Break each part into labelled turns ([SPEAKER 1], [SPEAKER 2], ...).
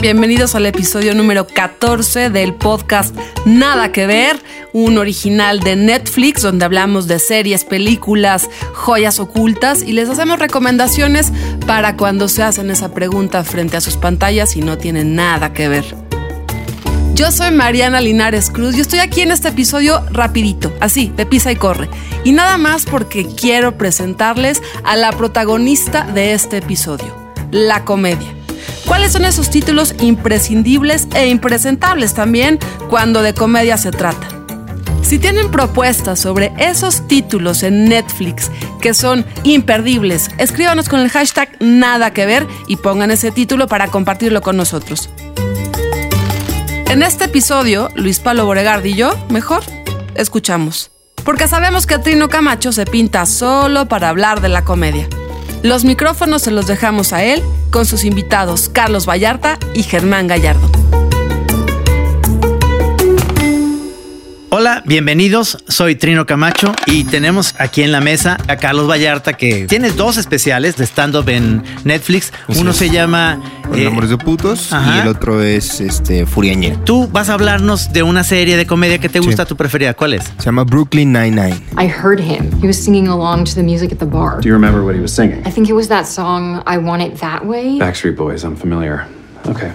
[SPEAKER 1] Bienvenidos al episodio número 14 del podcast Nada que ver, un original de Netflix donde hablamos de series, películas, joyas ocultas y les hacemos recomendaciones para cuando se hacen esa pregunta frente a sus pantallas y no tienen nada que ver. Yo soy Mariana Linares Cruz y estoy aquí en este episodio rapidito, así, de pisa y corre. Y nada más porque quiero presentarles a la protagonista de este episodio, la comedia. ¿Cuáles son esos títulos imprescindibles e impresentables también cuando de comedia se trata? Si tienen propuestas sobre esos títulos en Netflix que son imperdibles, escríbanos con el hashtag nada que ver y pongan ese título para compartirlo con nosotros. En este episodio, Luis Palo Boregardi y yo, mejor, escuchamos. Porque sabemos que Trino Camacho se pinta solo para hablar de la comedia. Los micrófonos se los dejamos a él con sus invitados Carlos Vallarta y Germán Gallardo.
[SPEAKER 2] Hola, bienvenidos. Soy Trino Camacho y tenemos aquí en la mesa a Carlos Vallarta que tiene dos especiales de stand-up en Netflix. Uno se llama
[SPEAKER 3] El
[SPEAKER 2] eh,
[SPEAKER 3] Amores de Putos
[SPEAKER 2] ajá.
[SPEAKER 3] y el otro es este Furiañera.
[SPEAKER 2] Tú vas a hablarnos de una serie de comedia que te gusta,
[SPEAKER 3] Sí.
[SPEAKER 2] tu preferida. ¿Cuál es?
[SPEAKER 3] Se llama Brooklyn Nine-Nine.
[SPEAKER 4] I heard him. He was singing along to the music at the bar.
[SPEAKER 5] Do you remember what he was singing?
[SPEAKER 4] I think it was that song, I Want It That Way.
[SPEAKER 5] Backstreet Boys, I'm familiar. Okay.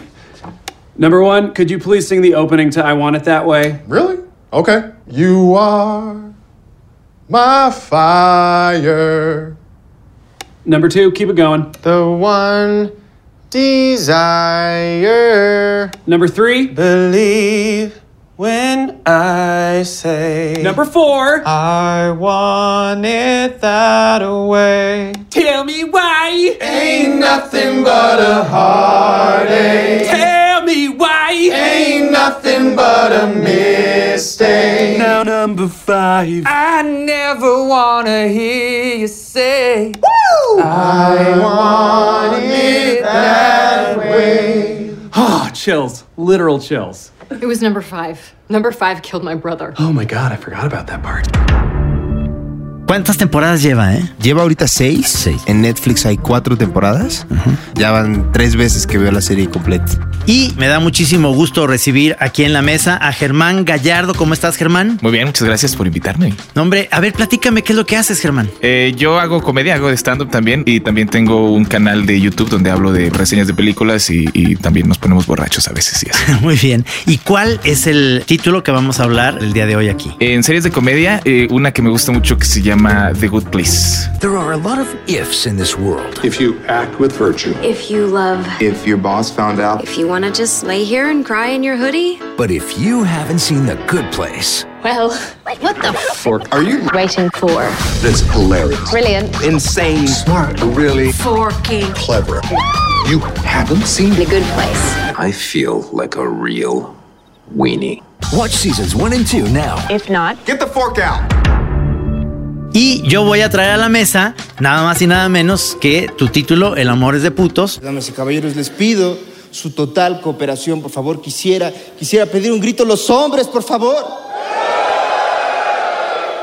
[SPEAKER 5] Number one, could you please sing the opening to I Want It That Way?
[SPEAKER 6] Really? Okay. You are my fire,
[SPEAKER 5] Number two, keep it going.
[SPEAKER 6] the one desire.
[SPEAKER 5] Number three,
[SPEAKER 6] Believe when I say
[SPEAKER 5] number four,
[SPEAKER 6] I want it that way.
[SPEAKER 5] tell me why,
[SPEAKER 6] Ain't nothing but a heartache.
[SPEAKER 5] tell me why.
[SPEAKER 6] Ain't nothing but a mistake.
[SPEAKER 5] Now number five,
[SPEAKER 6] I never wanna hear you say, I want it that way.
[SPEAKER 5] oh, chills, literal chills.
[SPEAKER 4] It was number five. Number five killed my brother.
[SPEAKER 5] Oh my god, I forgot about that part.
[SPEAKER 2] ¿Cuántas temporadas lleva, eh?
[SPEAKER 3] Lleva ahorita seis.
[SPEAKER 2] Seis.
[SPEAKER 3] En Netflix hay cuatro temporadas. Ya van tres veces que veo la serie completa.
[SPEAKER 2] Y me da muchísimo gusto recibir aquí en la mesa a Germán Gallardo. ¿Cómo estás, Germán?
[SPEAKER 7] Muy bien, muchas gracias por invitarme.
[SPEAKER 2] No, hombre, a ver, platícame qué es lo que haces, Germán.
[SPEAKER 7] Eh, yo hago comedia, hago stand-up también y también tengo un canal de YouTube donde hablo de reseñas de películas y, y también nos ponemos borrachos a veces y eso.
[SPEAKER 2] Muy bien. ¿Y cuál es el título que vamos a hablar el día de hoy aquí?
[SPEAKER 7] En series de comedia, eh, una que me gusta mucho que se llama The Good Place.
[SPEAKER 8] There are a lot of ifs in this world.
[SPEAKER 9] If you act with virtue,
[SPEAKER 10] If you love,
[SPEAKER 6] If your boss found out,
[SPEAKER 10] if you want to just lay here and cry in your hoodie,
[SPEAKER 8] But if you haven't seen The Good Place,
[SPEAKER 10] well, what the fork
[SPEAKER 6] are you
[SPEAKER 10] waiting for?
[SPEAKER 9] that's hilarious.
[SPEAKER 10] Brilliant.
[SPEAKER 6] insane,
[SPEAKER 9] Smart. Really
[SPEAKER 10] Forky.
[SPEAKER 9] clever. You haven't seen
[SPEAKER 10] The good place.
[SPEAKER 11] I feel like a real weenie.
[SPEAKER 8] watch seasons one and two now.
[SPEAKER 10] If not,
[SPEAKER 6] get the fork out.
[SPEAKER 2] Y yo voy a traer a la mesa nada más y nada menos que tu título, El amor es de putos.
[SPEAKER 12] Damas y caballeros, les pido su total cooperación, por favor. Quisiera, quisiera pedir un grito a los hombres, por favor.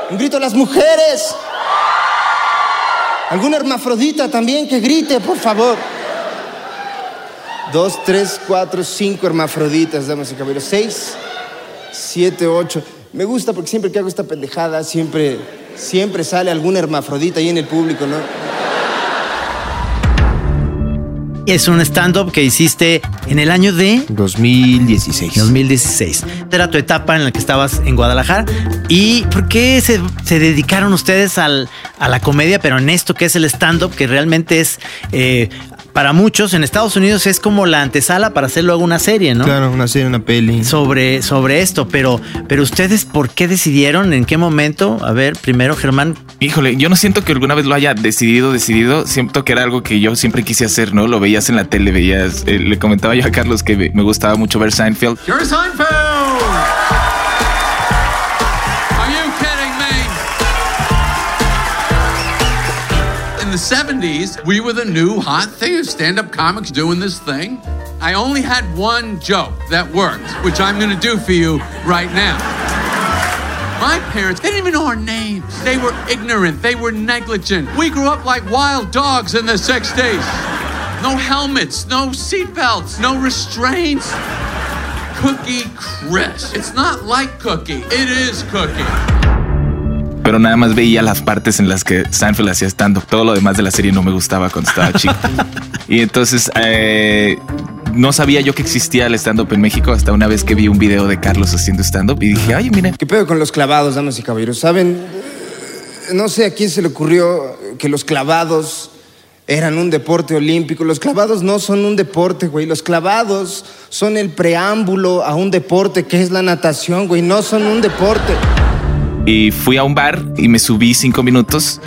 [SPEAKER 12] Un grito a las mujeres. Alguna hermafrodita también que grite, por favor. Dos, tres, cuatro, cinco hermafroditas, damas y caballeros. Seis, siete, ocho. Me gusta porque siempre que hago esta pendejada, siempre, siempre sale alguna hermafrodita ahí en el público, ¿no?
[SPEAKER 2] Es un stand-up que hiciste en el año de
[SPEAKER 3] 2016.
[SPEAKER 2] 2016. Era tu etapa en la que estabas en Guadalajara. ¿Y por qué se, se dedicaron ustedes al- a la comedia, pero en esto que es el stand-up, que realmente es eh, para muchos en Estados Unidos es como la antesala para hacer luego una serie, ¿no?
[SPEAKER 3] Claro, una serie, una peli.
[SPEAKER 2] Sobre, sobre esto, pero, pero ustedes, ¿por qué decidieron? ¿En qué momento? A ver, primero, Germán.
[SPEAKER 7] Híjole, yo no siento que alguna vez lo haya decidido, decidido. Siento que era algo que yo siempre quise hacer, ¿no? Lo veías en la tele, veías. eh, le comentaba yo a Carlos que me- me gustaba mucho ver Seinfeld.
[SPEAKER 13] You're Seinfeld! The 70s, we were the new hot thing of stand up comics doing this thing. I only had one joke that worked, which I'm gonna do for you right now. My parents, they didn't even know our names. They were ignorant. They were negligent. We grew up like wild dogs in the 60s. No helmets, no seatbelts, no restraints. Cookie Chris. It's not like Cookie, it is Cookie.
[SPEAKER 7] Pero nada más veía las partes en las que Seinfeld hacía stand-up. Todo lo demás de la serie no me gustaba cuando estaba chico. y entonces eh, no sabía yo que existía el stand-up en México hasta una vez que vi un video de Carlos haciendo stand-up y dije, ay, mira.
[SPEAKER 12] ¿Qué pedo con los clavados, damas y caballeros? ¿Saben? No sé a quién se le ocurrió que los clavados eran un deporte olímpico. Los clavados no son un deporte, güey. Los clavados son el preámbulo a un deporte que es la natación, güey. No son un deporte.
[SPEAKER 7] Y fui a un bar y me subí cinco minutos.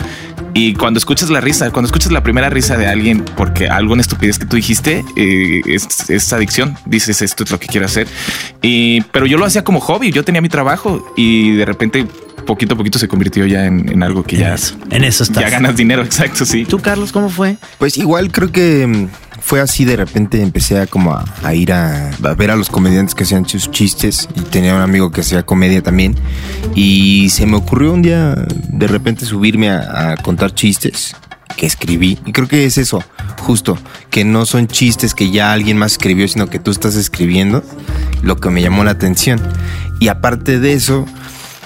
[SPEAKER 7] Y cuando escuchas la risa, cuando escuchas la primera risa de alguien porque alguna estupidez que tú dijiste eh, es, es adicción. Dices esto es lo que quiero hacer. Y, pero yo lo hacía como hobby. Yo tenía mi trabajo y de repente poquito a poquito se convirtió ya en, en algo que ya
[SPEAKER 2] en eso estás.
[SPEAKER 7] Ya ganas dinero. Exacto. Sí.
[SPEAKER 2] ¿Tú, Carlos, cómo fue?
[SPEAKER 3] Pues igual creo que mm, fue así de repente empecé a como a, ir a, a ver a los comediantes que hacían sus chistes y tenía un amigo que hacía comedia también. Y se me ocurrió un día de repente subirme a, a contar chistes que escribí. Y creo que es eso justo que no son chistes que ya alguien más escribió sino que tú estás escribiendo lo que me llamó la atención. Y aparte de eso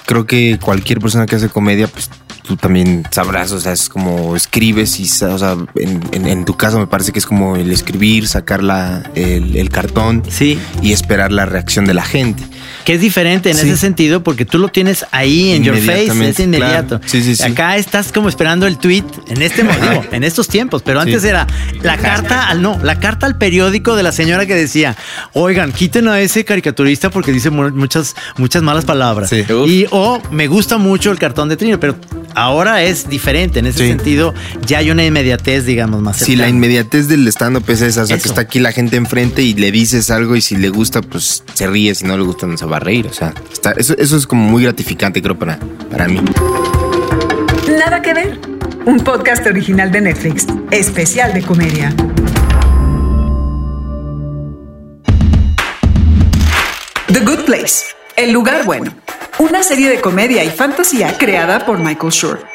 [SPEAKER 3] creo que cualquier persona que hace comedia pues tú también sabrás, o sea, es como escribes y, o sea, en, en- en tu caso me parece que es como el escribir, sacar la, el, el cartón
[SPEAKER 2] sí.
[SPEAKER 3] y esperar la reacción de la gente.
[SPEAKER 2] Que es diferente en
[SPEAKER 3] Sí.
[SPEAKER 2] ese sentido porque tú lo tienes ahí en your face, es inmediato.
[SPEAKER 3] claro. Sí, sí, sí.
[SPEAKER 2] Acá estás como esperando el tweet en este motivo, en estos tiempos, pero antes era la carta al no, la carta al periódico de la señora que decía, "Oigan, quiten a ese caricaturista porque dice mu- muchas muchas malas palabras." Y o me gusta mucho el cartón de Trino, pero ahora es diferente en ese
[SPEAKER 3] Sí.
[SPEAKER 2] sentido, ya hay una inmediatez, digamos, más
[SPEAKER 3] Si la
[SPEAKER 2] cercana.
[SPEAKER 3] inmediatez del stand-up es esa, o sea,
[SPEAKER 2] Eso.
[SPEAKER 3] que está aquí la gente enfrente y le dices algo y si le gusta, pues se ríe, si no le gusta, no se va a reír. O sea, está- eso, eso es como muy gratificante, creo, para, para mí.
[SPEAKER 14] Nada que ver. Un podcast original de Netflix, especial de comedia. The Good Place, El lugar bueno. Una serie de comedia y fantasía creada por Michael Schur.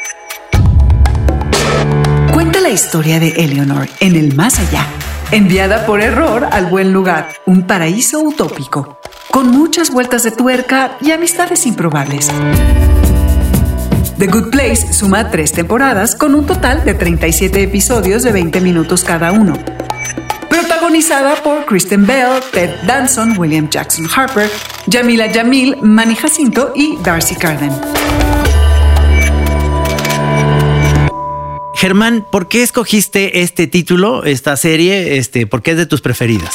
[SPEAKER 14] Cuenta la historia de Eleanor en el más allá, enviada por error al buen lugar, un paraíso utópico, con muchas vueltas de tuerca y amistades improbables. The Good Place suma tres temporadas con un total de 37 episodios de 20 minutos cada uno. Protagonizada por Kristen Bell, Ted Danson, William Jackson Harper, Jamila Jamil, Manny Jacinto y Darcy Carden.
[SPEAKER 2] Germán, ¿por qué escogiste este título, esta serie? Este, ¿por qué es de tus preferidas?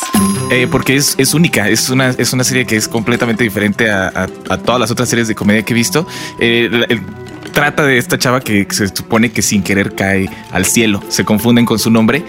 [SPEAKER 7] Eh, porque es, es única, es una, es una serie que es completamente diferente a, a- a todas las otras series de comedia que he visto. Eh, el- trata de esta chava que se supone que sin querer cae al cielo, se confunden con su nombre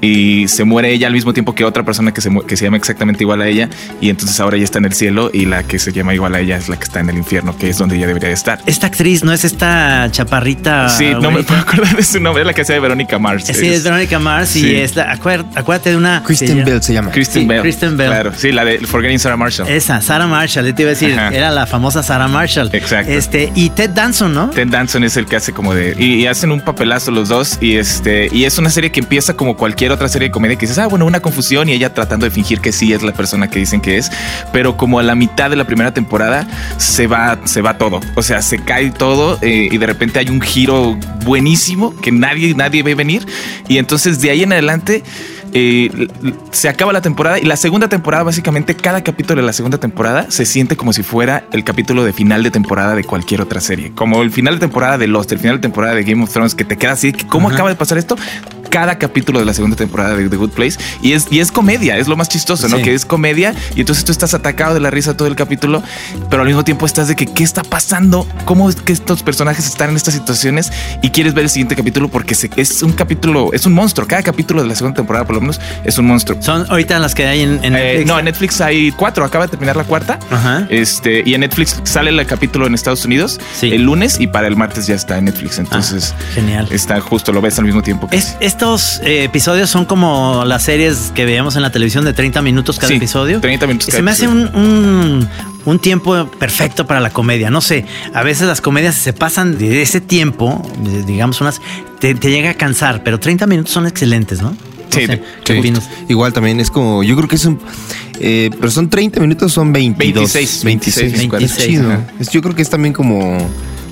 [SPEAKER 7] y se muere ella al mismo tiempo que otra persona que se, que se llama exactamente igual a ella y entonces ahora ella está en el cielo y la que se llama igual a ella es la que está en el infierno, que es donde ella debería de estar.
[SPEAKER 2] Esta actriz no es esta chaparrita.
[SPEAKER 7] Sí, no me puedo acordar de su nombre, es la que hacía de Verónica Mars.
[SPEAKER 2] Sí, es Verónica Mars y
[SPEAKER 7] Sí.
[SPEAKER 2] es la- acuérdate, de una.
[SPEAKER 3] Kristen Bell se llama.
[SPEAKER 7] Kristen
[SPEAKER 2] Sí,
[SPEAKER 7] Bell.
[SPEAKER 2] Kristen Bell.
[SPEAKER 7] Claro, sí, la de Forgetting Sarah Marshall.
[SPEAKER 2] Esa, Sarah Marshall, te iba a decir,
[SPEAKER 7] Ajá.
[SPEAKER 2] era la famosa Sarah Marshall.
[SPEAKER 7] Exacto.
[SPEAKER 2] Este, y Ted Danson, ¿no?
[SPEAKER 7] Ted Danson es el que hace como de y, hacen un papelazo los dos y este y es una serie que empieza como cualquier otra serie de comedia que dices ah bueno una confusión y ella tratando de fingir que sí es la persona que dicen que es pero como a la mitad de la primera temporada se va se va todo. O sea se cae todo eh, y de repente hay un giro buenísimo que nadie nadie ve venir y entonces de ahí en adelante eh, se acaba la temporada y la segunda temporada, básicamente cada capítulo de la segunda temporada se siente como si fuera el capítulo de final de temporada de cualquier otra serie. Como el final de temporada de Lost, el final de temporada de Game of Thrones, que te queda así, ¿cómo acaba de pasar esto? Cada capítulo de la segunda temporada de The Good Place y es, y es comedia, es lo más chistoso, ¿no?
[SPEAKER 2] Sí.
[SPEAKER 7] Que es comedia y entonces tú estás atacado de la risa todo el capítulo, pero al mismo tiempo estás de que qué está pasando, cómo es que estos personajes están en estas situaciones y quieres ver el siguiente capítulo porque se- es un capítulo, es un monstruo. Cada capítulo de la segunda temporada, por lo menos, es un monstruo.
[SPEAKER 2] Son ahorita las que hay en, en
[SPEAKER 7] Eh,
[SPEAKER 2] Netflix.
[SPEAKER 7] no, en Netflix hay cuatro, acaba de terminar la cuarta.
[SPEAKER 2] Ajá.
[SPEAKER 7] Este, y en Netflix sale el capítulo en Estados Unidos el lunes y para el martes ya está en Netflix. Entonces,
[SPEAKER 2] Ah, genial.
[SPEAKER 7] Está justo, lo ves al mismo tiempo. que
[SPEAKER 2] Es- estos eh, episodios son como las series que veíamos en la televisión de 30 minutos cada
[SPEAKER 7] Sí,
[SPEAKER 2] episodio.
[SPEAKER 7] 30 minutos
[SPEAKER 2] Y
[SPEAKER 7] cada
[SPEAKER 2] Se me hace un, un- un tiempo perfecto para la comedia. No sé, a veces las comedias se pasan de ese tiempo, digamos unas, te, te llega a cansar, pero 30 minutos son excelentes, ¿no? No
[SPEAKER 3] Sí,
[SPEAKER 2] sé, ¿qué
[SPEAKER 3] sí. Igual también es como, yo creo que es un, eh, pero son 30 minutos, son 22.
[SPEAKER 7] 26,
[SPEAKER 3] 26,
[SPEAKER 7] 26,
[SPEAKER 3] Es chido.
[SPEAKER 7] ajá.
[SPEAKER 3] Es- yo creo que es también como,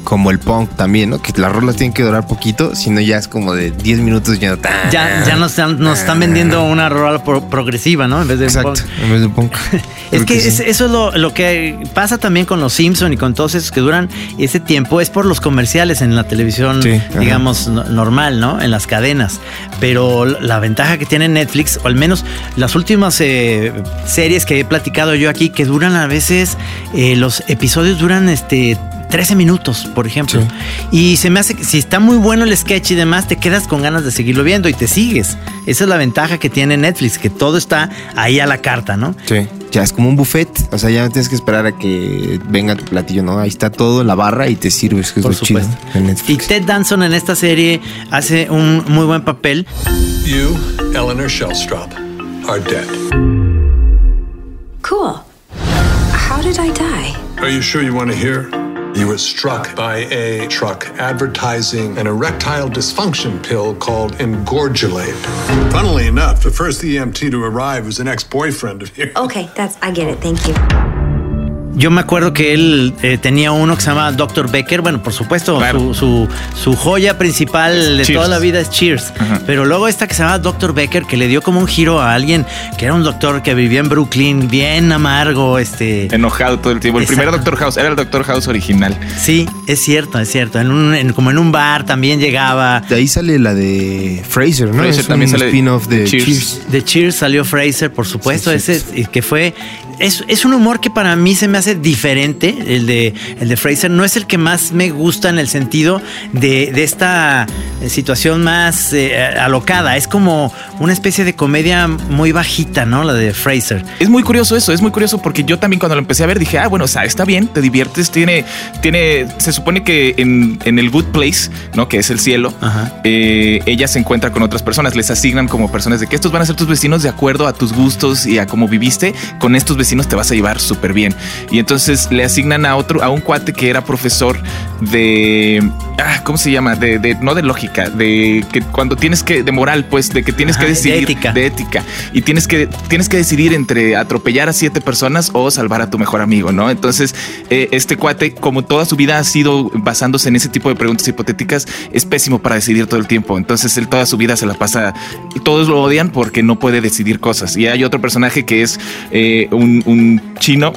[SPEAKER 3] como el punk también, ¿no? Que las rolas tienen que durar poquito, si no ya es como de 10 minutos ya.
[SPEAKER 2] Ya, ya nos, están, nos están vendiendo una rola pro- progresiva, ¿no? En vez de un
[SPEAKER 3] Exacto,
[SPEAKER 2] punk.
[SPEAKER 3] en vez de punk.
[SPEAKER 2] Es que,
[SPEAKER 3] sí.
[SPEAKER 2] es- eso es lo, lo que pasa también con los Simpson y con todos esos que duran ese tiempo. Es por los comerciales en la televisión,
[SPEAKER 3] Sí,
[SPEAKER 2] digamos, no- normal, ¿no? En las cadenas. Pero la ventaja que tiene Netflix, o al menos las últimas eh, series que he platicado yo aquí, que duran a veces, eh, los episodios duran este 13 minutos, por ejemplo. Y se me hace que si está muy bueno el sketch y demás, te quedas con ganas de seguirlo viendo y te sigues. Esa es la ventaja que tiene Netflix, que todo está ahí a la carta, ¿no?
[SPEAKER 3] Sí. Ya es como un buffet, o sea, ya no tienes que esperar a que venga tu platillo, ¿no? Ahí está todo en la barra y te sirves, que es
[SPEAKER 2] Por
[SPEAKER 3] lo chido.
[SPEAKER 2] supuesto.
[SPEAKER 3] en Netflix.
[SPEAKER 2] Y Ted Danson en esta serie hace un muy buen papel.
[SPEAKER 15] You, Eleanor Shellstrop, are dead.
[SPEAKER 10] Cool. How did I die?
[SPEAKER 15] Are you sure you want to hear? You were struck by a truck advertising an erectile dysfunction pill called Engorgulate. Funnily enough, the first EMT to arrive was an ex-boyfriend of yours.
[SPEAKER 10] Okay, that's I get it. Thank you.
[SPEAKER 2] Yo me acuerdo que él eh, tenía uno que se llama Dr. Becker. Bueno, por supuesto, su, su, su joya principal de
[SPEAKER 7] Cheers.
[SPEAKER 2] toda la vida es Cheers. Pero luego esta que se llama Dr. Becker, que le dio como un giro a alguien que era un doctor que vivía en Brooklyn, bien amargo, este...
[SPEAKER 7] Enojado todo el tiempo. El primer Doctor House era el Doctor House original.
[SPEAKER 2] Sí, es cierto, es cierto. En un, en- como en un bar también llegaba.
[SPEAKER 3] De ahí sale la de Fraser, ¿no?
[SPEAKER 2] Fraser
[SPEAKER 3] es
[SPEAKER 2] también
[SPEAKER 3] un
[SPEAKER 2] sale-
[SPEAKER 3] spin-off de
[SPEAKER 2] Cheers.
[SPEAKER 3] Cheers.
[SPEAKER 2] De Cheers salió Fraser, por supuesto. ese y que fue. Es, es un humor que para mí se me hace diferente. El de, el de Fraser no es el que más me gusta en el sentido de, de esta eh, situación más eh, alocada. Es como una especie de comedia muy bajita, ¿no? La de Fraser.
[SPEAKER 7] Es muy curioso eso, es muy curioso porque yo también cuando lo empecé a ver dije, ah, bueno, o sea, está bien, te diviertes, tiene, tiene, se supone que en, en el Good Place, ¿no? Que es el cielo, eh, ella se encuentra con otras personas, les asignan como personas de que estos van a ser tus vecinos de acuerdo a tus gustos y a cómo viviste, con estos vecinos te vas a llevar súper bien. Y entonces le asignan a otro, a un cuate que era profesor de, ah, ¿cómo se llama? De, de- no de lógica, de que cuando tienes que, de moral, pues, de que tienes
[SPEAKER 2] Ajá,
[SPEAKER 7] que
[SPEAKER 2] de
[SPEAKER 7] decidir
[SPEAKER 2] ética.
[SPEAKER 7] de ética y tienes que tienes que decidir entre atropellar a siete personas o salvar a tu mejor amigo, ¿no? Entonces, eh, este cuate, como toda su vida ha sido basándose en ese tipo de preguntas hipotéticas, es pésimo para decidir todo el tiempo. Entonces, él toda su vida se la pasa y todos lo odian porque no puede decidir cosas. Y hay otro personaje que es eh, un, un chino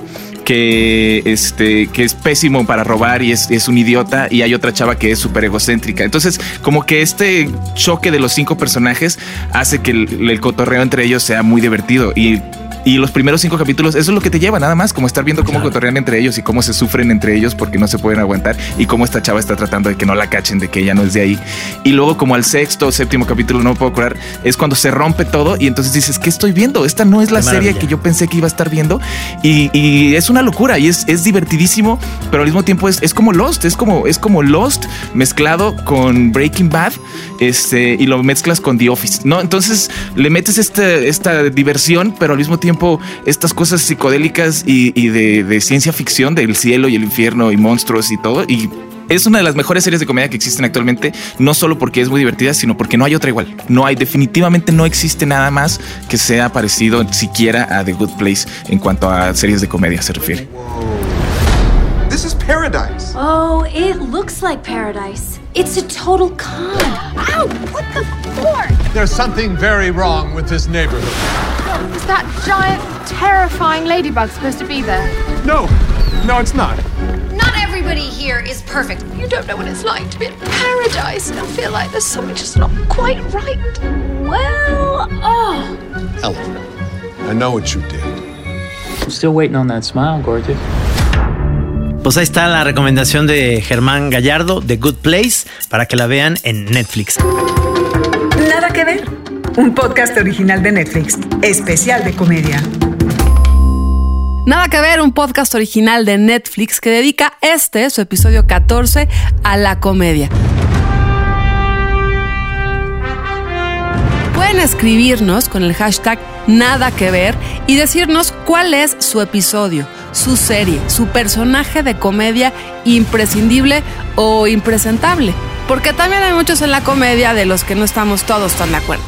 [SPEAKER 7] que este que es pésimo para robar y es, un idiota y hay otra chava que es súper egocéntrica. Entonces, como que este choque de los cinco personajes hace que el, el cotorreo entre ellos sea muy divertido y y los primeros cinco capítulos, eso es lo que te lleva, nada más, como estar viendo cómo cotorrean entre ellos y cómo se sufren entre ellos porque no se pueden aguantar y cómo esta chava está tratando de que no la cachen, de que ella no es de ahí. Y luego, como al sexto o séptimo capítulo, no me puedo curar, es cuando se rompe todo y entonces dices, ¿qué estoy viendo? Esta no es la serie que yo pensé que iba a estar viendo y, y es una locura y es, es divertidísimo, pero al mismo tiempo es, es como Lost, es como, es como Lost mezclado con Breaking Bad este, y lo mezclas con The Office, ¿no? Entonces le metes este, esta diversión, pero al mismo tiempo estas cosas psicodélicas y, y de, de ciencia ficción del cielo y el infierno y monstruos y todo. Y es una de las mejores series de comedia que existen actualmente, no solo porque es muy divertida, sino porque no hay otra igual. No hay, definitivamente no existe nada más que sea parecido siquiera a The Good Place en cuanto a series de comedia se refiere.
[SPEAKER 6] This is paradise.
[SPEAKER 10] Oh, it looks like paradise. It's a total con. Ow! What the fork?
[SPEAKER 15] There's something very wrong with this neighborhood.
[SPEAKER 16] Is that giant, terrifying ladybug supposed to be there?
[SPEAKER 15] No, no, it's not.
[SPEAKER 16] Not everybody
[SPEAKER 10] Everybody here is perfect. You don't know what it's like to be in paradise. I feel like there's something just not quite right. Well, oh.
[SPEAKER 15] Ellen, I know what you did.
[SPEAKER 16] I'm still waiting on that smile, gorgeous.
[SPEAKER 2] Pues ahí está la recomendación de Germán Gallardo, The Good Place, para que la vean en Netflix.
[SPEAKER 14] Nada que ver. Un podcast original de Netflix, especial de comedia.
[SPEAKER 1] Nada que ver, un podcast original de Netflix que dedica este, su episodio 14, a la comedia. Pueden escribirnos con el hashtag Nada que ver y decirnos cuál es su episodio, su serie, su personaje de comedia imprescindible o impresentable. Porque también hay muchos en la comedia de los que no estamos todos tan de acuerdo.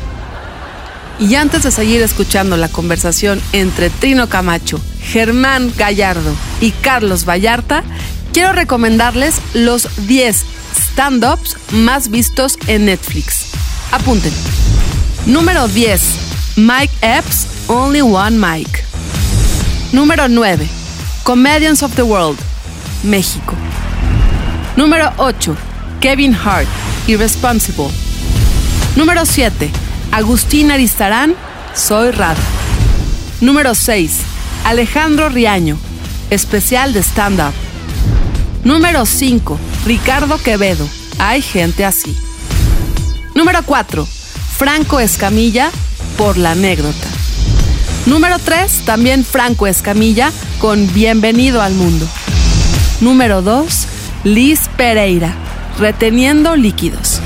[SPEAKER 1] Y antes de seguir escuchando la conversación entre Trino Camacho, Germán Gallardo y Carlos Vallarta, quiero recomendarles los 10 stand-ups más vistos en Netflix. Apunten. Número 10. Mike Epps, Only One Mike. Número 9. Comedians of the World, México. Número 8. Kevin Hart, Irresponsible. Número 7. Agustín Aristarán, Soy Rada. Número 6. Alejandro Riaño, especial de stand-up. Número 5. Ricardo Quevedo, Hay gente así. Número 4. Franco Escamilla, por la anécdota. Número 3. También Franco Escamilla, con Bienvenido al Mundo. Número 2. Liz Pereira, reteniendo líquidos.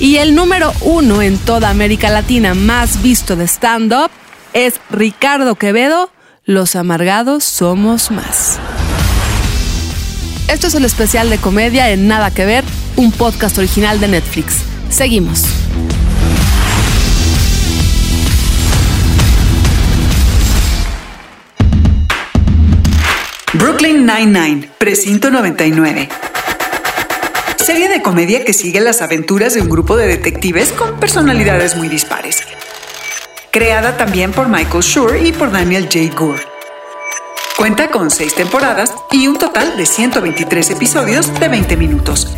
[SPEAKER 1] Y el número uno en toda América Latina más visto de stand-up es Ricardo Quevedo, Los amargados somos más. Esto es el especial de comedia en Nada que ver, un podcast original de Netflix. Seguimos.
[SPEAKER 14] Brooklyn Nine-Nine, Precinto 99. Serie de comedia que sigue las aventuras de un grupo de detectives con personalidades muy dispares. Creada también por Michael Schur y por Daniel J. Gore. Cuenta con seis temporadas y un total de 123 episodios de 20 minutos.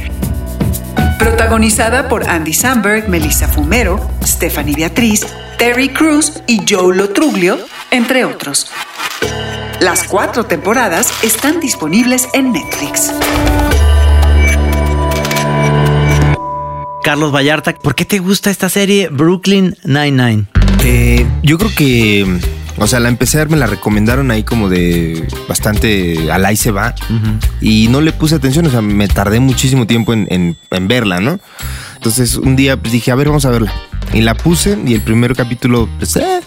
[SPEAKER 14] Protagonizada por Andy Samberg, Melissa Fumero, Stephanie Beatriz, Terry Cruz y Joe Lotruglio, entre otros. Las cuatro temporadas están disponibles en Netflix.
[SPEAKER 2] Carlos Vallarta, ¿por qué te gusta esta serie Brooklyn Nine-Nine?
[SPEAKER 3] Eh, yo creo que, o sea, la empecé a ver, me la recomendaron ahí como de bastante al ahí se va y no le puse atención, o sea, me tardé muchísimo tiempo en, en- en verla, ¿no? Entonces un día pues, dije, a ver, vamos a verla. Y la puse y el primer capítulo, pues, eh,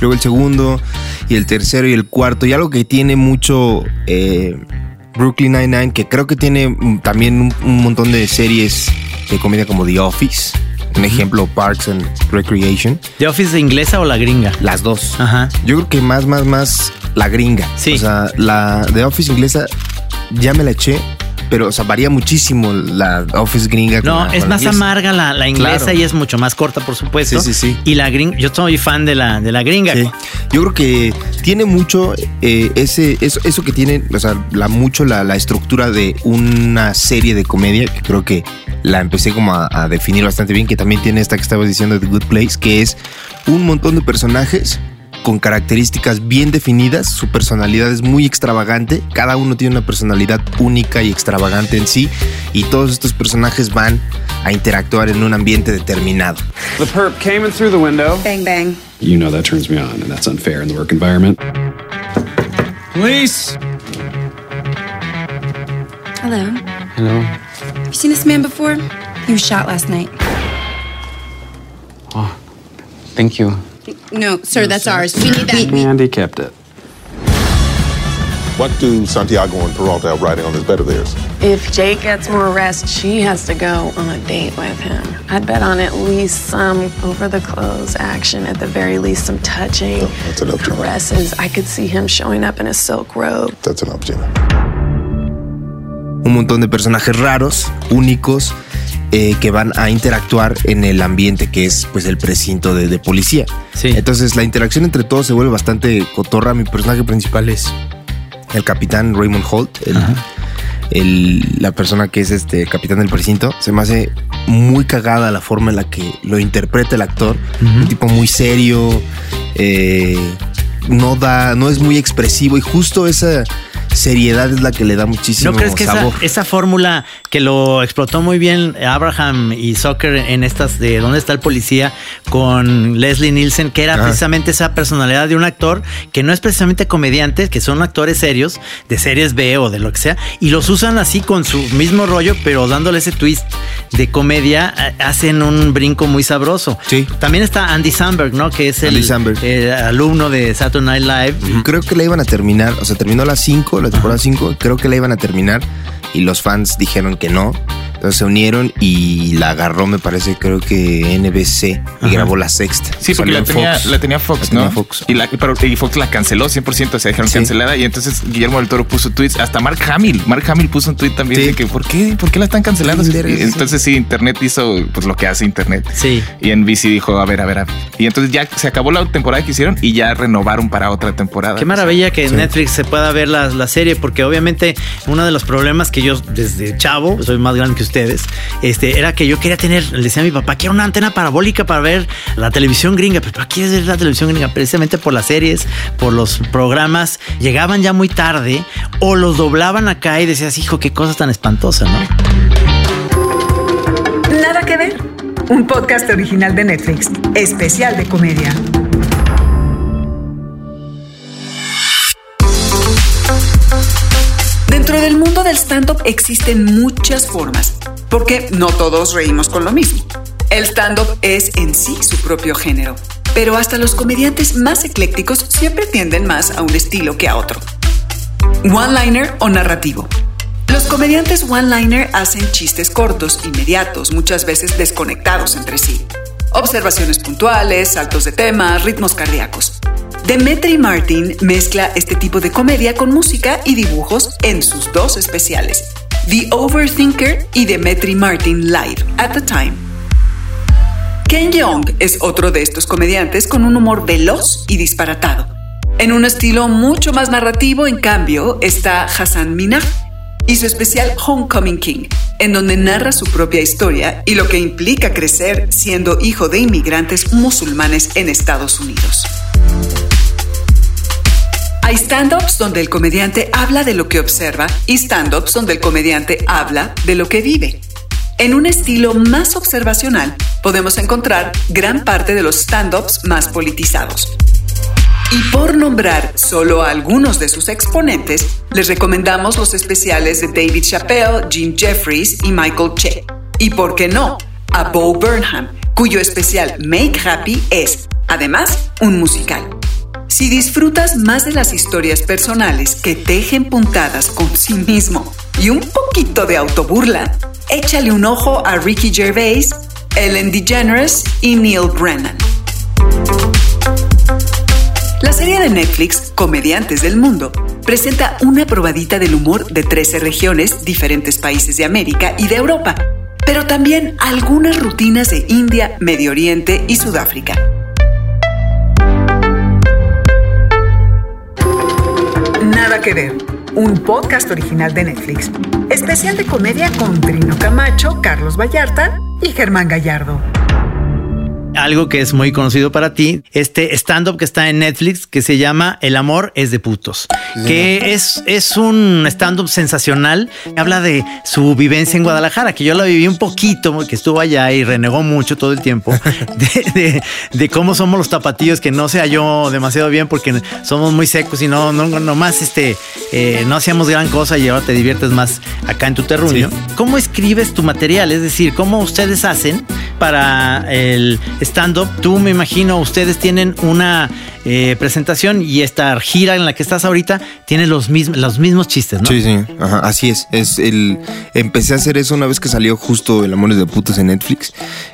[SPEAKER 3] luego el segundo y el tercero y el cuarto. Y algo que tiene mucho eh, Brooklyn Nine-Nine, que creo que tiene también un, un montón de series de comedia como The Office. Un ejemplo, Parks and Recreation.
[SPEAKER 2] ¿The Office de inglesa o la gringa?
[SPEAKER 3] Las dos.
[SPEAKER 2] Ajá.
[SPEAKER 3] Yo creo que más, más, más la gringa.
[SPEAKER 2] Sí.
[SPEAKER 3] O sea, la de Office inglesa ya me la eché, pero o sea, varía muchísimo la Office gringa. con
[SPEAKER 2] No,
[SPEAKER 3] la-
[SPEAKER 2] es
[SPEAKER 3] con la
[SPEAKER 2] más amarga la, la inglesa
[SPEAKER 3] Claro.
[SPEAKER 2] y es mucho más corta, por supuesto.
[SPEAKER 3] Sí, sí, sí.
[SPEAKER 2] Y la gringa, yo soy fan de la, de la gringa.
[SPEAKER 3] Sí. Yo creo que tiene mucho eh, ese, eso, eso que tiene, o sea, la, mucho la, la estructura de una serie de comedia, que creo que la empecé como a, a definir bastante bien, que también tiene esta que estabas diciendo de The Good Place, que es un montón de personajes con características bien definidas, su personalidad es muy extravagante, cada uno tiene una personalidad única y extravagante en sí, y todos estos personajes van a interactuar en un ambiente determinado.
[SPEAKER 5] The perp came in through the window.
[SPEAKER 14] Bang, bang.
[SPEAKER 5] You know that turns me on, and that's unfair in the work environment.
[SPEAKER 17] Police!
[SPEAKER 18] Hello.
[SPEAKER 5] Hello.
[SPEAKER 18] Have you seen this man before? He was shot last night.
[SPEAKER 5] Thank you.
[SPEAKER 18] No, sir, that's ours. We need that.
[SPEAKER 5] Andy kept it.
[SPEAKER 9] What do Santiago and Peralta have riding on this bed of theirs?
[SPEAKER 19] If Jake gets more rest, she has to go on a date with him. I'd bet on at least some over the clothes action, at the very least, some touching, oh,
[SPEAKER 9] That's enough, Gina.
[SPEAKER 19] caresses. I could see him showing up in a silk robe.
[SPEAKER 9] That's enough, Gina.
[SPEAKER 3] un montón de personajes raros, únicos, eh, que van a interactuar en el ambiente que es pues el precinto de, de policía. Entonces la interacción entre todos se vuelve bastante cotorra. Mi personaje principal es el capitán Raymond Holt, el, el- la persona que es este capitán del precinto. Se me hace muy cagada la forma en la que lo interpreta el actor. Un tipo muy serio, eh, no da, no es muy expresivo y justo esa seriedad es la que le da muchísimo
[SPEAKER 2] ¿No crees que esa,
[SPEAKER 3] sabor.
[SPEAKER 2] esa fórmula que lo explotó muy bien Abraham y Zucker en estas de ¿Dónde está el policía? con Leslie Nielsen, que era
[SPEAKER 3] Ah.
[SPEAKER 2] precisamente esa personalidad de un actor que no es precisamente comediante, que son actores serios, de series B o de lo que sea, y los usan así con su mismo rollo, pero dándole ese twist de comedia, eh, hacen un brinco muy sabroso.
[SPEAKER 3] Sí.
[SPEAKER 2] También está Andy Samberg, ¿no? Que es el, el alumno de Saturday Night Live.
[SPEAKER 3] Creo que la iban a terminar, o sea, terminó la 5, la temporada 5, creo que la iban a terminar y los fans dijeron que no. Entonces se unieron y la agarró, me parece, creo que NBC y grabó la sexta.
[SPEAKER 7] Sí, porque la
[SPEAKER 3] en
[SPEAKER 7] tenía,
[SPEAKER 3] Fox.
[SPEAKER 7] la tenía Fox,
[SPEAKER 3] La tenía
[SPEAKER 7] ¿no?
[SPEAKER 3] Fox.
[SPEAKER 7] Y, la, pero, y Fox la canceló 100%, se dejaron cancelada. Y entonces Guillermo del Toro puso tweets. Hasta Mark Hamill. Mark Hamill puso un tweet también de que, ¿por qué? ¿Por qué la están cancelando?
[SPEAKER 3] Sí,
[SPEAKER 7] entonces sí, Internet hizo pues lo que hace Internet.
[SPEAKER 2] Sí.
[SPEAKER 7] Y NBC dijo, a ver, a ver, a ver. Y entonces ya se acabó la temporada que hicieron y ya renovaron para otra temporada.
[SPEAKER 2] Qué maravilla que en Netflix se pueda ver la, la serie, porque obviamente uno de los problemas que yo desde chavo, soy más grande que ustedes, este, era que yo quería tener, le decía a mi papá, quiero una antena parabólica para ver la televisión gringa, pero ¿para qué quieres ver la televisión gringa? Precisamente por las series, por los programas, llegaban ya muy tarde o los doblaban acá y decías, hijo, qué cosa tan espantosa, ¿no?
[SPEAKER 14] Nada que ver. Un podcast original de Netflix, especial de comedia. Del mundo del stand-up existen muchas formas, porque no todos reímos con lo mismo. El stand-up es en sí su propio género, pero hasta los comediantes más eclécticos siempre tienden más a un estilo que a otro. One-liner o narrativo. Los comediantes one-liner hacen chistes cortos, inmediatos, muchas veces desconectados entre sí. Observaciones puntuales, saltos de temas, ritmos cardíacos. Demetri Martin mezcla este tipo de comedia con música y dibujos en sus dos especiales, The Overthinker y Demetri Martin Live at the Time. Ken Jeong es otro de estos comediantes con un humor veloz y disparatado. En un estilo mucho más narrativo, en cambio, está Hassan Minaj y su especial Homecoming King, en donde narra su propia historia y lo que implica crecer siendo hijo de inmigrantes musulmanes en Estados Unidos. Hay stand-ups donde el comediante habla de lo que observa y stand-ups donde el comediante habla de lo que vive. En un estilo más observacional podemos encontrar gran parte de los stand-ups más politizados. Y por nombrar solo a algunos de sus exponentes, les recomendamos los especiales de David Chappelle, Jim Jeffries y Michael Che. Y por qué no, a Bo Burnham, cuyo especial Make Happy es, además, un musical. Si disfrutas más de las historias personales que tejen puntadas con sí mismo y un poquito de autoburla, échale un ojo a Ricky Gervais, Ellen DeGeneres y Neil Brennan. La serie de Netflix, Comediantes del Mundo, presenta una probadita del humor de 13 regiones, diferentes países de América y de Europa, pero también algunas rutinas de India, Medio Oriente y Sudáfrica. Que ver. Un podcast original de Netflix. Especial de comedia con Trino Camacho, Carlos Vallarta y Germán Gallardo.
[SPEAKER 2] Algo que es muy conocido para ti, este stand-up que está en Netflix que se llama El amor es de putos, que es, es un stand-up sensacional. Habla de su vivencia en Guadalajara, que yo la viví un poquito, que estuvo allá y renegó mucho todo el tiempo, de, de- de cómo somos los tapatíos, que no se halló demasiado bien porque somos muy secos y no, no, no más este, eh, no hacíamos gran cosa y ahora te diviertes más acá en tu terruño. ¿Cómo escribes tu material? Es decir, ¿cómo ustedes hacen para el stand-up? Tú me imagino, ustedes tienen una eh, presentación y esta gira en la que estás ahorita tiene los, mismos los mismos chistes, ¿no?
[SPEAKER 3] Sí, sí, ajá, así es. es el, empecé a hacer eso una vez que salió justo El Amores de Putos en Netflix.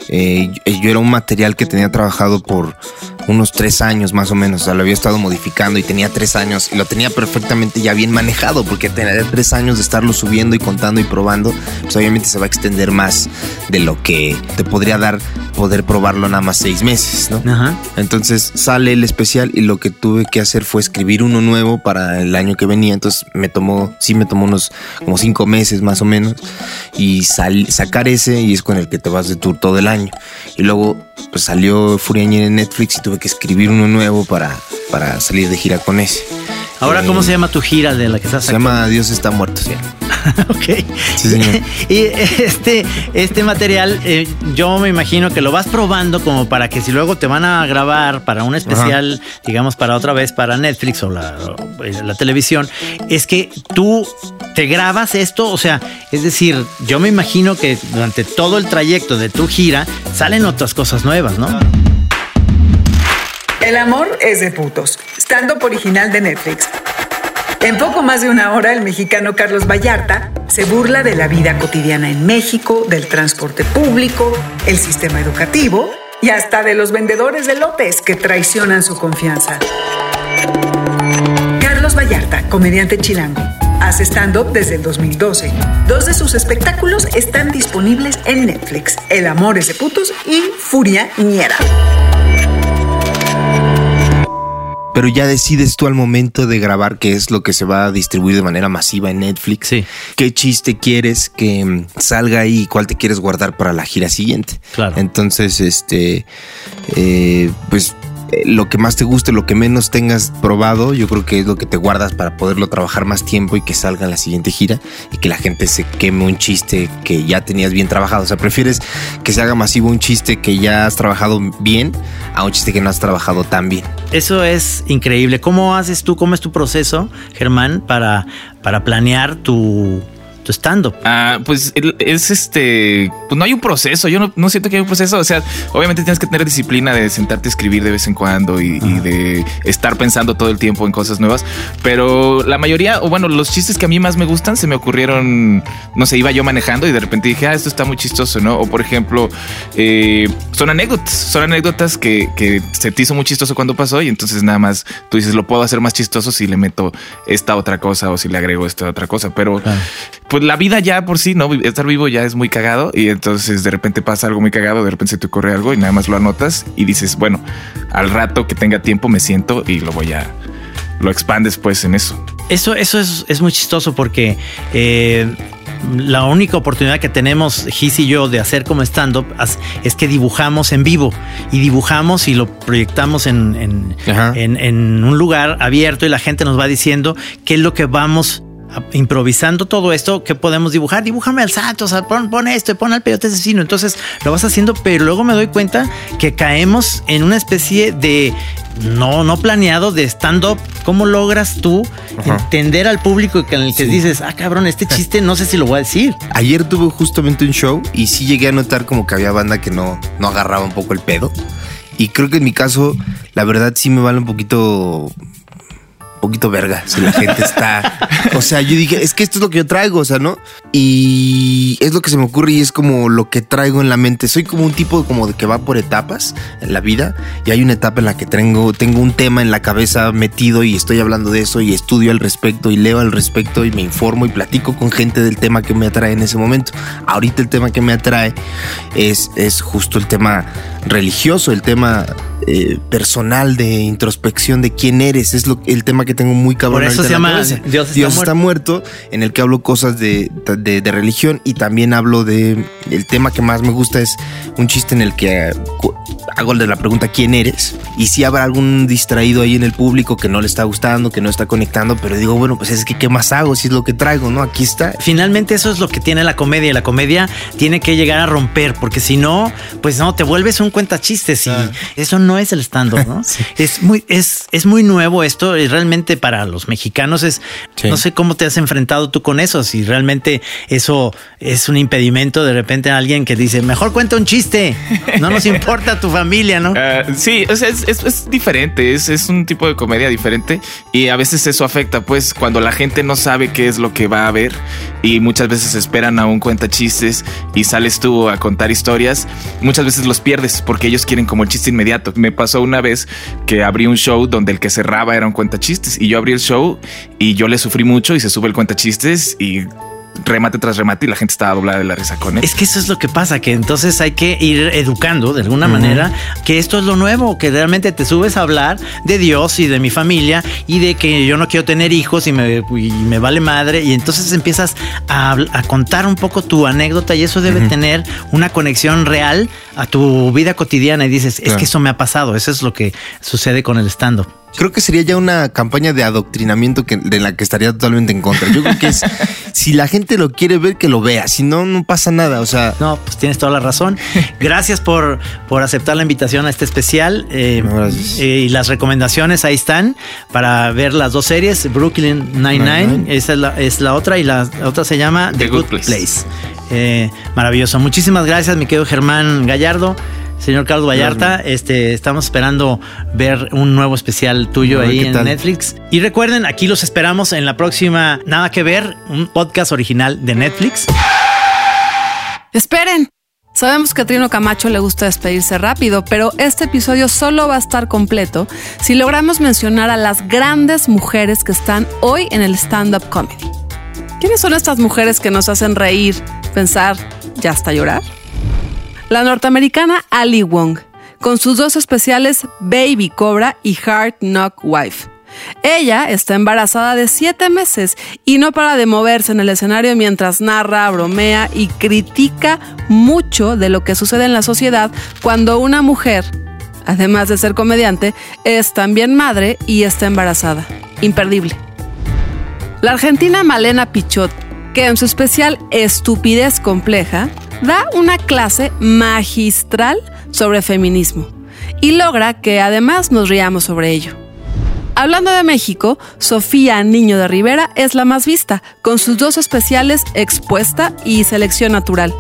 [SPEAKER 3] Eh, yo era un material que tenía trabajado por unos tres años más o menos. O sea, lo había estado modificando y tenía tres años y lo tenía perfectamente ya bien manejado porque tenía tres años de estarlo subiendo y contando y probando. Pues obviamente se va a extender más de lo que te podría dar poder probarlo nada más seis meses, ¿no?
[SPEAKER 2] Ajá.
[SPEAKER 3] Entonces sale el especial y lo que tuve que hacer fue escribir uno nuevo para el año que venía. Entonces me tomó, sí me tomó unos como cinco meses más o menos y sal- sacar ese y es con el que te vas de tour todo el año. Y luego salió Furiañera en Netflix y tuve que escribir uno nuevo para, para salir de gira con ese.
[SPEAKER 2] Ahora, ¿cómo se llama tu gira de la que estás
[SPEAKER 3] Se llama Dios está muerto, sí.
[SPEAKER 2] ok.
[SPEAKER 3] Sí, señor.
[SPEAKER 2] Y este, este material, eh, yo me imagino que lo vas probando como para que si luego te van a grabar para un especial, digamos, para otra vez para Netflix o la, o, eh, la televisión, es que tú te grabas esto, o sea, es decir, yo me imagino que durante todo el trayecto de tu gira salen otras cosas nuevas, ¿no?
[SPEAKER 14] El amor es de putos. Stand-up original de Netflix. En poco más de una hora, el mexicano Carlos Vallarta se burla de la vida cotidiana en México, del transporte público, el sistema educativo y hasta de los vendedores de lotes que traicionan su confianza. Carlos Vallarta, comediante chilango. Hace stand-up desde el 2012. Dos de sus espectáculos están disponibles en Netflix: El amor es de putos y Furia Ñera.
[SPEAKER 3] Pero ya decides tú al momento de grabar qué es lo que se va a distribuir de manera masiva en Netflix. ¿Qué chiste quieres que mm, salga ahí y cuál te quieres guardar para la gira siguiente?
[SPEAKER 2] Claro.
[SPEAKER 3] Entonces, este, eh, pues lo que más te guste, lo que menos tengas probado, yo creo que es lo que te guardas para poderlo trabajar más tiempo y que salga en la siguiente gira y que la gente se queme un chiste que ya tenías bien trabajado. O sea, prefieres que se haga masivo un chiste que ya has trabajado bien a un chiste que no has trabajado tan bien.
[SPEAKER 2] Eso es increíble. ¿Cómo haces tú, cómo es tu proceso, Germán, para, para planear tu, tu stand-up?
[SPEAKER 7] Ah, pues es este. Pues no hay un proceso. Yo no, no siento que hay un proceso. O sea, obviamente tienes que tener disciplina de sentarte a escribir de vez en cuando y, y de estar pensando todo el tiempo en cosas nuevas. Pero la mayoría, o bueno, los chistes que a mí más me gustan se me ocurrieron. No sé, iba yo manejando y de repente dije, ah, esto está muy chistoso, ¿no? O por ejemplo, eh, son anécdotas. Son anécdotas que, que se te hizo muy chistoso cuando pasó y entonces nada más tú dices, lo puedo hacer más chistoso si le meto esta otra cosa o si le agrego esta otra cosa. Pero pues la vida ya por sí, ¿no? Estar vivo ya es muy cagado y entonces de repente pasa algo muy cagado, de repente se te ocurre algo y nada más lo anotas y dices, bueno, al rato que tenga tiempo me siento y lo voy a, lo expandes pues en eso.
[SPEAKER 2] Eso, eso es, es muy chistoso porque eh, la única oportunidad que tenemos, Gis y yo, de hacer como stand-up es que dibujamos en vivo y dibujamos y lo proyectamos en, en, en- en un lugar abierto y la gente nos va diciendo qué es lo que vamos a- improvisando todo esto, ¿qué podemos dibujar? Dibújame al santo, o sea, pon, pon esto, pon al peyote asesino. Entonces lo vas haciendo, pero luego me doy cuenta que caemos en una especie de no, no planeado de stand-up. ¿Cómo logras tú
[SPEAKER 3] Ajá.
[SPEAKER 2] entender al público que- en el que dices, ah, cabrón, este chiste no sé si lo voy a decir?
[SPEAKER 3] Ayer tuve justamente un show y sí llegué a notar como que había banda que no, no agarraba un poco el pedo. Y creo que en mi caso, la verdad sí me vale un poquito. Poquito verga si la gente está. O sea, yo dije, es que esto es lo que yo traigo, o sea, ¿no? Y es lo que se me ocurre y es como lo que traigo en la mente. Soy como un tipo como de que va por etapas en la vida y hay una etapa en la que tengo, tengo un tema en la cabeza metido y estoy hablando de eso y estudio al respecto y leo al respecto y me informo y platico con gente del tema que me atrae en ese momento. Ahorita el tema que me atrae es, es justo el tema religioso, el tema eh, personal de introspección de quién eres, es lo, el tema que tengo muy cabrón.
[SPEAKER 2] Por eso se llama. Dios está
[SPEAKER 3] muerto, en el que hablo cosas de, de- de religión y también hablo de el tema que más me gusta es un chiste en el que eh, hago el de la pregunta quién eres y si habrá algún distraído ahí en el público que no le está gustando, que no está conectando, pero digo, bueno, pues es que qué más hago si es lo que traigo, ¿no? Aquí está.
[SPEAKER 2] Finalmente eso es lo que tiene la comedia y la comedia tiene que llegar a romper porque si no, pues no, te vuelves un cuentachistes y eso no es el stand-up, ¿no? Es muy, es, es muy nuevo esto y realmente para los mexicanos es, no sé cómo te has enfrentado tú con eso, si realmente eso es un impedimento de repente a alguien que dice, mejor cuenta un chiste, no nos importa tu familia. Familia, ¿no?
[SPEAKER 7] Eh, sí, es, es, es, diferente, es, es, un tipo de comedia diferente y a veces eso afecta, pues cuando la gente no sabe qué es lo que va a ver y muchas veces esperan a un cuenta chistes y sales tú a contar historias, muchas veces los pierdes porque ellos quieren como el chiste inmediato. Me pasó una vez que abrí un show donde el que cerraba era un cuenta chistes y yo abrí el show y yo le sufrí mucho y se sube el cuenta chistes y remate tras remate y la gente estaba doblada de la risa con él.
[SPEAKER 2] Es que eso es lo que pasa, que entonces hay que ir educando de alguna uh -huh. manera que esto es lo nuevo, que realmente te subes a hablar de Dios y de mi familia y de que yo no quiero tener hijos y me, y me vale madre y entonces empiezas a, a, contar un poco tu anécdota y eso debe uh -huh. tener una conexión real a tu vida cotidiana y dices, claro. es que eso me ha pasado, eso es lo que sucede con el stand-up.
[SPEAKER 3] Creo que sería ya una campaña de adoctrinamiento que, de la que estaría totalmente en contra. Yo creo que es, si la gente lo quiere ver, que lo vea. Si no, no pasa nada. O sea.
[SPEAKER 2] No, pues tienes toda la razón. Gracias por, por aceptar la invitación a este especial. Eh, eh, y las recomendaciones ahí están para ver las dos series. Brooklyn Nine-Nine, esa es la, es la, otra, y la otra se llama The, The Good, Good, Place. Place. Eh, maravilloso. Muchísimas gracias, mi querido Germán Gallardo. Señor Carlos Vallarta, este, estamos esperando ver un nuevo especial tuyo ahí en tal. Netflix. Y recuerden, aquí los esperamos en la próxima Nada que ver, un podcast original de Netflix.
[SPEAKER 1] Esperen. Sabemos que a Trino Camacho le gusta despedirse rápido, pero este episodio solo va a estar completo si logramos mencionar a las grandes mujeres que están hoy en el stand-up comedy. ¿Quiénes son estas mujeres que nos hacen reír, pensar y hasta llorar? La norteamericana Ali Wong, con sus dos especiales Baby Cobra y Hard Knock Wife. Ella está embarazada de siete meses y no para de moverse en el escenario mientras narra, bromea y critica mucho de lo que sucede en la sociedad cuando una mujer, además de ser comediante, es también madre y está embarazada. Imperdible. La argentina Malena Pichot, que en su especial Estupidez Compleja, da una clase magistral sobre feminismo y logra que además nos riamos sobre ello. Hablando de México, Sofía Niño de Rivera es la más vista, con sus dos especiales Expuesta y Selección Natural.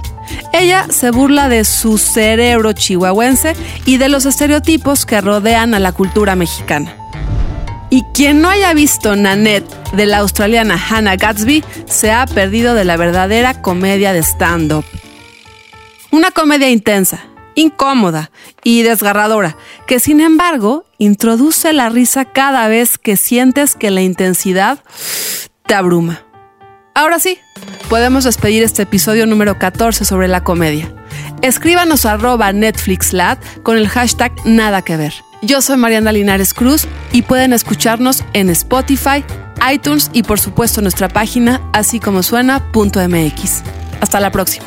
[SPEAKER 1] Ella se burla de su cerebro chihuahuense y de los estereotipos que rodean a la cultura mexicana. Y quien no haya visto Nanette de la australiana Hannah Gatsby se ha perdido de la verdadera comedia de stand-up. Una comedia intensa, incómoda y desgarradora, que sin embargo introduce la risa cada vez que sientes que la intensidad te abruma. Ahora sí, podemos despedir este episodio número 14 sobre la comedia. Escríbanos arroba NetflixLat con el hashtag Nada que ver. Yo soy Mariana Linares Cruz y pueden escucharnos en Spotify, iTunes y por supuesto nuestra página así como suena.mx. Hasta la próxima.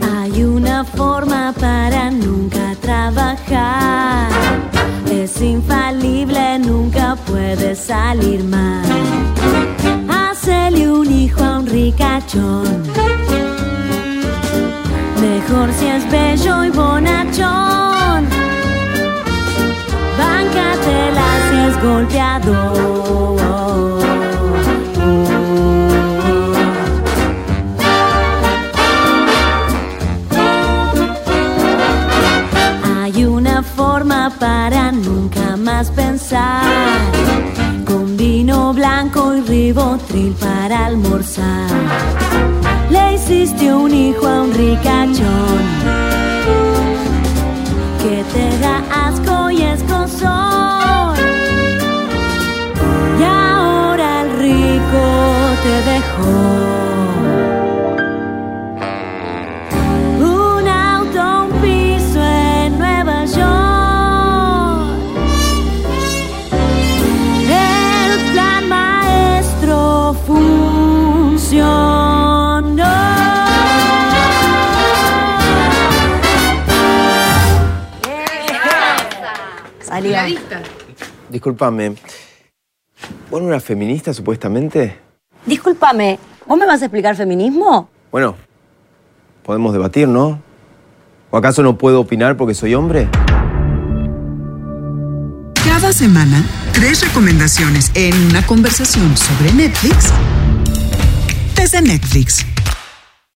[SPEAKER 17] Hay una forma para nunca trabajar. Es infalible, nunca puede salir mal. Hacele un hijo a un ricachón. Mejor si es bello y bonachón. Báncatela si es golpeador. Hay una forma para nunca más pensar. Con vino blanco y ribotril para almorzar. Le hiciste un hijo a un ricachón que te da asco y escozor. Y ahora el rico te dejó.
[SPEAKER 20] Discúlpame. ¿Vos no eras feminista, supuestamente?
[SPEAKER 21] Discúlpame, ¿vos me vas a explicar feminismo?
[SPEAKER 20] Bueno, podemos debatir, ¿no? ¿O acaso no puedo opinar porque soy hombre?
[SPEAKER 14] Cada semana, tres recomendaciones en una conversación sobre Netflix desde Netflix.